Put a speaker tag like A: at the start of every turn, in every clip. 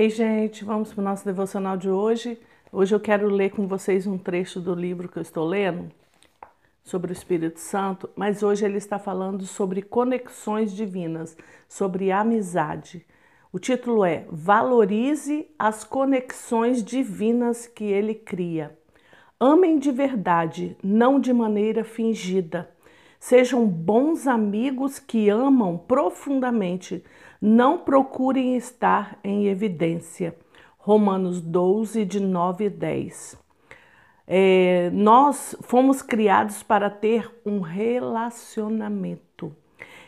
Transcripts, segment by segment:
A: Ei, gente, vamos para o nosso devocional de hoje. Hoje eu quero ler com vocês um trecho do livro que eu estou lendo sobre o Espírito Santo, mas hoje ele está falando sobre conexões divinas, sobre amizade. O título é Valorize as conexões divinas que ele cria. Amem de verdade, não de maneira fingida. Sejam bons amigos que amam profundamente. Não procurem estar em evidência. Romanos 12, de 9 e 10. É, nós fomos criados para ter um relacionamento.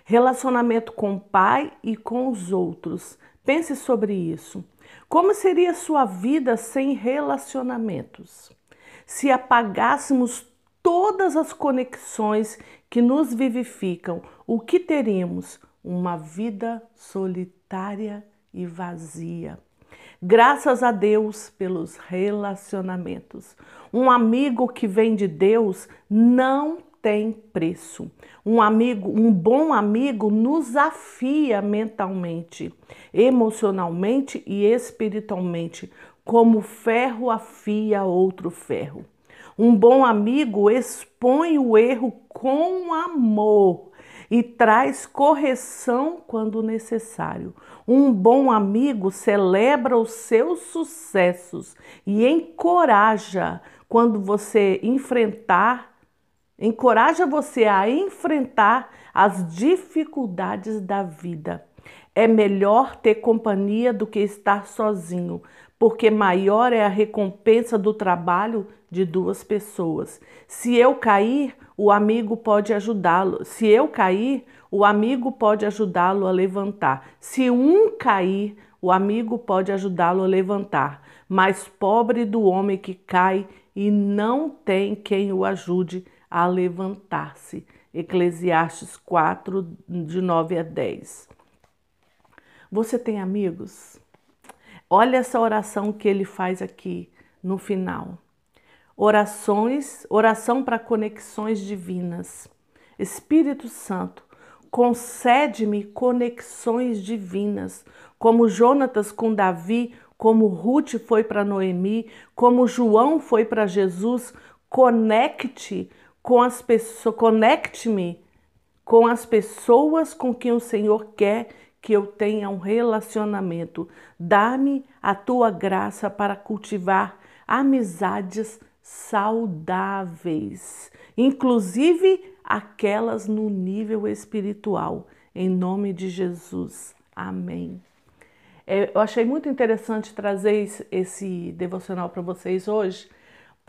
A: Relacionamento com o Pai e com os outros. Pense sobre isso. Como seria sua vida sem relacionamentos? Se apagássemos todas as conexões que nos vivificam, o que teríamos? Uma vida solitária e vazia. Graças a Deus pelos relacionamentos. Um amigo que vem de Deus não tem preço. Um amigo, um bom amigo nos afia mentalmente, emocionalmente e espiritualmente, como ferro afia outro ferro. Um bom amigo expõe o erro com amor e traz correção quando necessário. Um bom amigo celebra os seus sucessos e encoraja quando você enfrentar encoraja você a enfrentar as dificuldades da vida. É melhor ter companhia do que estar sozinho, porque maior é a recompensa do trabalho de duas pessoas. Se eu cair, o amigo pode ajudá-lo. Se eu cair, o amigo pode ajudá-lo a levantar. Se um cair, o amigo pode ajudá-lo a levantar. Mas pobre do homem que cai e não tem quem o ajude a levantar-se. Eclesiastes 4, de 9 a 10. Você tem amigos? Olha essa oração que ele faz aqui no final. Orações, oração para conexões divinas. Espírito Santo, concede-me conexões divinas, como Jonatas com Davi, como Ruth foi para Noemi, como João foi para Jesus, conecte com as pessoas, conecte-me com as pessoas com quem o Senhor quer que eu tenha um relacionamento. Dá-me a tua graça para cultivar amizades saudáveis, inclusive aquelas no nível espiritual. Em nome de Jesus. Amém. É, eu achei muito interessante trazer esse devocional para vocês hoje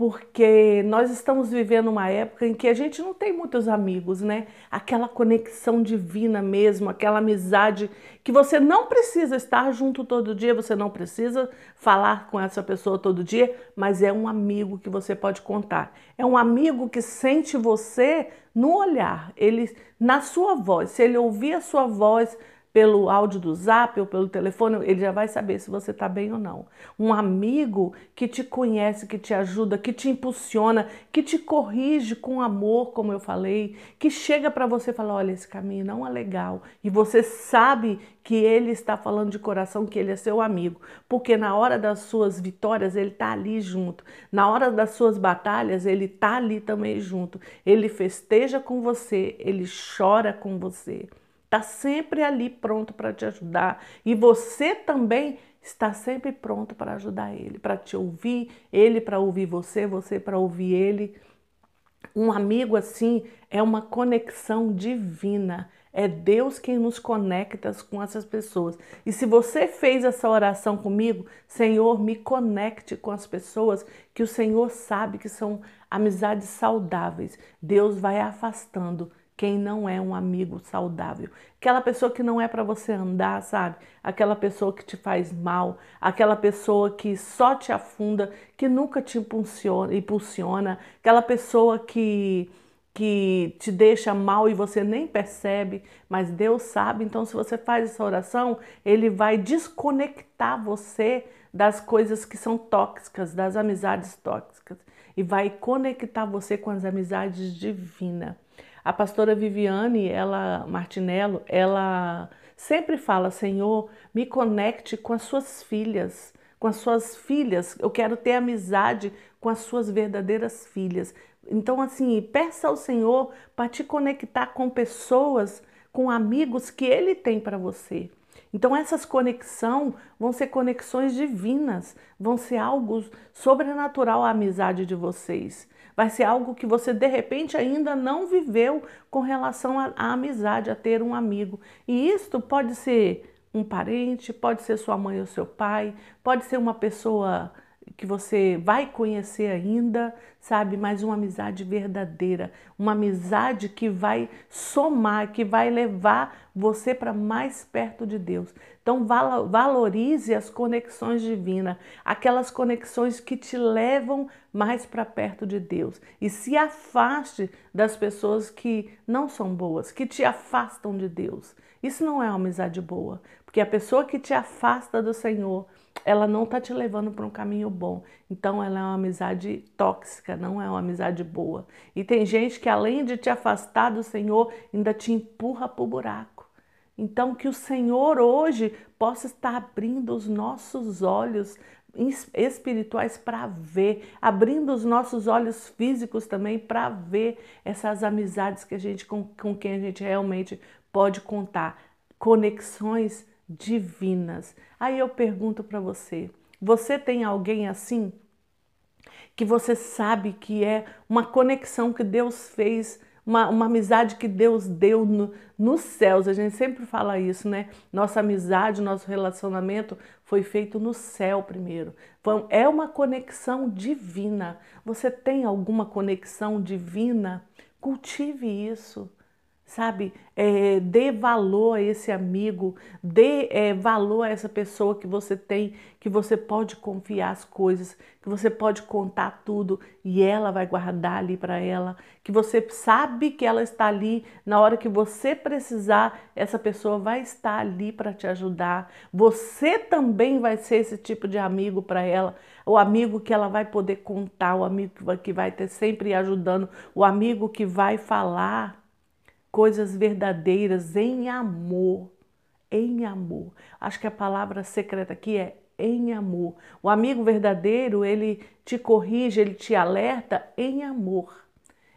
A: porque nós estamos vivendo uma época em que a gente não tem muitos amigos, né? Aquela conexão divina mesmo, aquela amizade que você não precisa estar junto todo dia, você não precisa falar com essa pessoa todo dia, mas é um amigo que você pode contar. É um amigo que sente você no olhar, ele na sua voz. Se ele ouvir a sua voz, pelo áudio do zap ou pelo telefone, ele já vai saber se você está bem ou não. Um amigo que te conhece, que te ajuda, que te impulsiona, que te corrige com amor, como eu falei, que chega para você e fala: olha, esse caminho não é legal. E você sabe que ele está falando de coração, que ele é seu amigo, porque na hora das suas vitórias ele está ali junto, na hora das suas batalhas ele está ali também junto. Ele festeja com você, ele chora com você está sempre ali pronto para te ajudar e você também está sempre pronto para ajudar ele, para te ouvir, ele para ouvir você, você para ouvir ele. Um amigo assim é uma conexão divina. É Deus quem nos conecta com essas pessoas. E se você fez essa oração comigo, Senhor, me conecte com as pessoas que o Senhor sabe que são amizades saudáveis. Deus vai afastando quem não é um amigo saudável. Aquela pessoa que não é para você andar, sabe? Aquela pessoa que te faz mal, aquela pessoa que só te afunda, que nunca te impulsiona, impulsiona aquela pessoa que que te deixa mal e você nem percebe, mas Deus sabe. Então, se você faz essa oração, Ele vai desconectar você das coisas que são tóxicas, das amizades tóxicas, e vai conectar você com as amizades divinas. A pastora Viviane, ela Martinello, ela Sempre fala, Senhor, me conecte com as suas filhas, com as suas filhas. Eu quero ter amizade com as suas verdadeiras filhas. Então, assim, peça ao Senhor para te conectar com pessoas, com amigos que Ele tem para você. Então, essas conexões vão ser conexões divinas, vão ser algo sobrenatural a amizade de vocês. Vai ser algo que você de repente ainda não viveu com relação à amizade, a ter um amigo. E isto pode ser um parente, pode ser sua mãe ou seu pai, pode ser uma pessoa que você vai conhecer ainda, sabe? Mas uma amizade verdadeira, uma amizade que vai somar, que vai levar você para mais perto de Deus. Então valorize as conexões divinas, aquelas conexões que te levam mais para perto de Deus e se afaste das pessoas que não são boas, que te afastam de Deus. Isso não é uma amizade boa, porque a pessoa que te afasta do Senhor, ela não está te levando para um caminho bom. Então ela é uma amizade tóxica, não é uma amizade boa. E tem gente que além de te afastar do Senhor, ainda te empurra para o buraco. Então que o Senhor hoje possa estar abrindo os nossos olhos espirituais para ver, abrindo os nossos olhos físicos também para ver essas amizades que a gente com, com quem a gente realmente pode contar, conexões divinas. Aí eu pergunto para você: você tem alguém assim? Que você sabe que é uma conexão que Deus fez, uma, uma amizade que Deus deu no, nos céus. A gente sempre fala isso, né? Nossa amizade, nosso relacionamento foi feito no céu primeiro. É uma conexão divina. Você tem alguma conexão divina? Cultive isso sabe? É, dê valor a esse amigo, dê é, valor a essa pessoa que você tem, que você pode confiar as coisas, que você pode contar tudo e ela vai guardar ali para ela, que você sabe que ela está ali na hora que você precisar, essa pessoa vai estar ali para te ajudar. Você também vai ser esse tipo de amigo para ela, o amigo que ela vai poder contar, o amigo que vai, que vai ter sempre ajudando, o amigo que vai falar coisas verdadeiras em amor. Em amor. Acho que a palavra secreta aqui é em amor. O amigo verdadeiro, ele te corrige, ele te alerta em amor.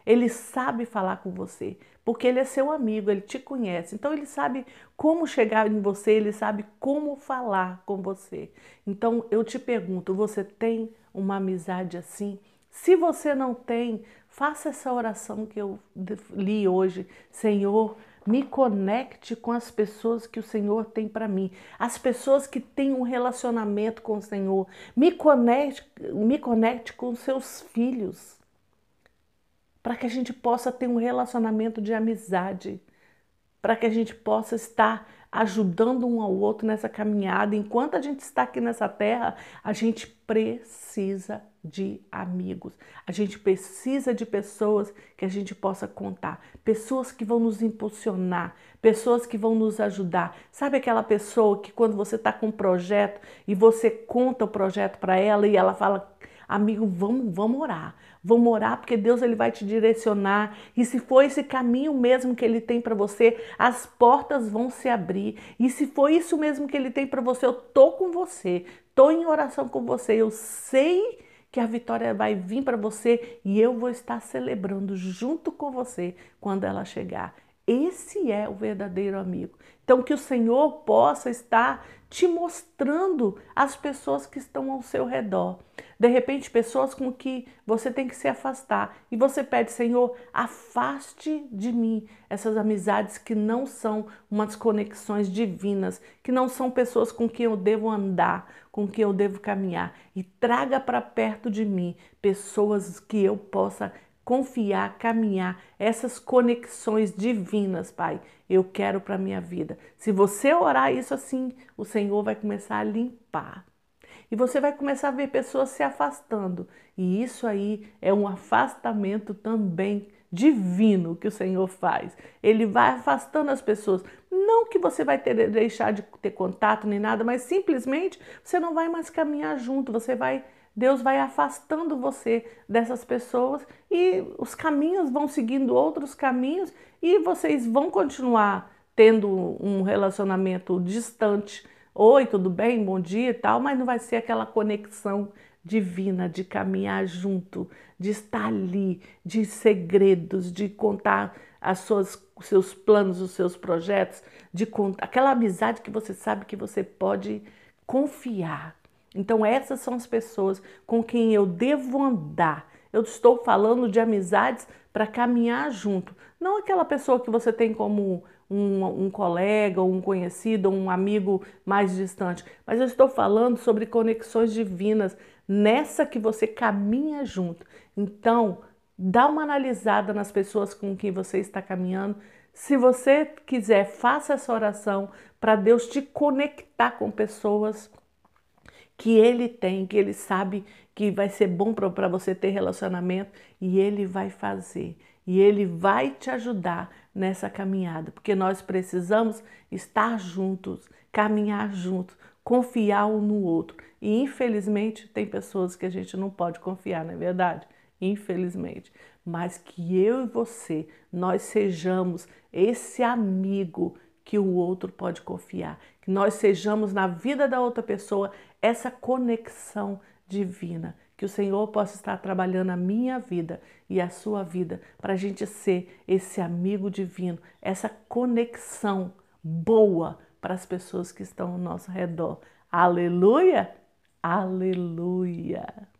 A: Ele sabe falar com você, porque ele é seu amigo, ele te conhece. Então ele sabe como chegar em você, ele sabe como falar com você. Então eu te pergunto, você tem uma amizade assim? Se você não tem, Faça essa oração que eu li hoje. Senhor, me conecte com as pessoas que o Senhor tem para mim, as pessoas que têm um relacionamento com o Senhor. Me conecte, me conecte com seus filhos, para que a gente possa ter um relacionamento de amizade, para que a gente possa estar ajudando um ao outro nessa caminhada. Enquanto a gente está aqui nessa terra, a gente precisa de amigos. A gente precisa de pessoas que a gente possa contar, pessoas que vão nos impulsionar, pessoas que vão nos ajudar. Sabe aquela pessoa que quando você está com um projeto e você conta o projeto para ela e ela fala Amigo, vamos, vamos orar. Vamos orar porque Deus ele vai te direcionar. E se for esse caminho mesmo que ele tem para você, as portas vão se abrir. E se for isso mesmo que ele tem para você, eu tô com você. Tô em oração com você. Eu sei que a vitória vai vir para você e eu vou estar celebrando junto com você quando ela chegar. Esse é o verdadeiro amigo. Então, que o Senhor possa estar te mostrando as pessoas que estão ao seu redor. De repente, pessoas com que você tem que se afastar. E você pede, Senhor, afaste de mim essas amizades que não são umas conexões divinas, que não são pessoas com quem eu devo andar, com quem eu devo caminhar. E traga para perto de mim pessoas que eu possa confiar, caminhar, essas conexões divinas, Pai, eu quero para minha vida. Se você orar isso assim, o Senhor vai começar a limpar. E você vai começar a ver pessoas se afastando. E isso aí é um afastamento também divino que o Senhor faz. Ele vai afastando as pessoas. Não que você vai ter, deixar de ter contato nem nada, mas simplesmente você não vai mais caminhar junto, você vai Deus vai afastando você dessas pessoas e os caminhos vão seguindo outros caminhos e vocês vão continuar tendo um relacionamento distante. Oi, tudo bem? Bom dia e tal, mas não vai ser aquela conexão divina de caminhar junto, de estar ali, de segredos, de contar as suas, os seus planos, os seus projetos, de contar aquela amizade que você sabe que você pode confiar. Então essas são as pessoas com quem eu devo andar. Eu estou falando de amizades para caminhar junto, não aquela pessoa que você tem como um, um colega, um conhecido, um amigo mais distante, mas eu estou falando sobre conexões divinas, nessa que você caminha junto. Então, dá uma analisada nas pessoas com quem você está caminhando. Se você quiser, faça essa oração para Deus te conectar com pessoas que Ele tem, que Ele sabe que vai ser bom para você ter relacionamento e Ele vai fazer. E Ele vai te ajudar nessa caminhada, porque nós precisamos estar juntos, caminhar juntos, confiar um no outro. E infelizmente tem pessoas que a gente não pode confiar, não é verdade? Infelizmente. Mas que eu e você, nós sejamos esse amigo que o outro pode confiar, que nós sejamos na vida da outra pessoa essa conexão divina, que o Senhor possa estar trabalhando a minha vida e a sua vida para a gente ser esse amigo divino, essa conexão boa para as pessoas que estão ao nosso redor. Aleluia! Aleluia!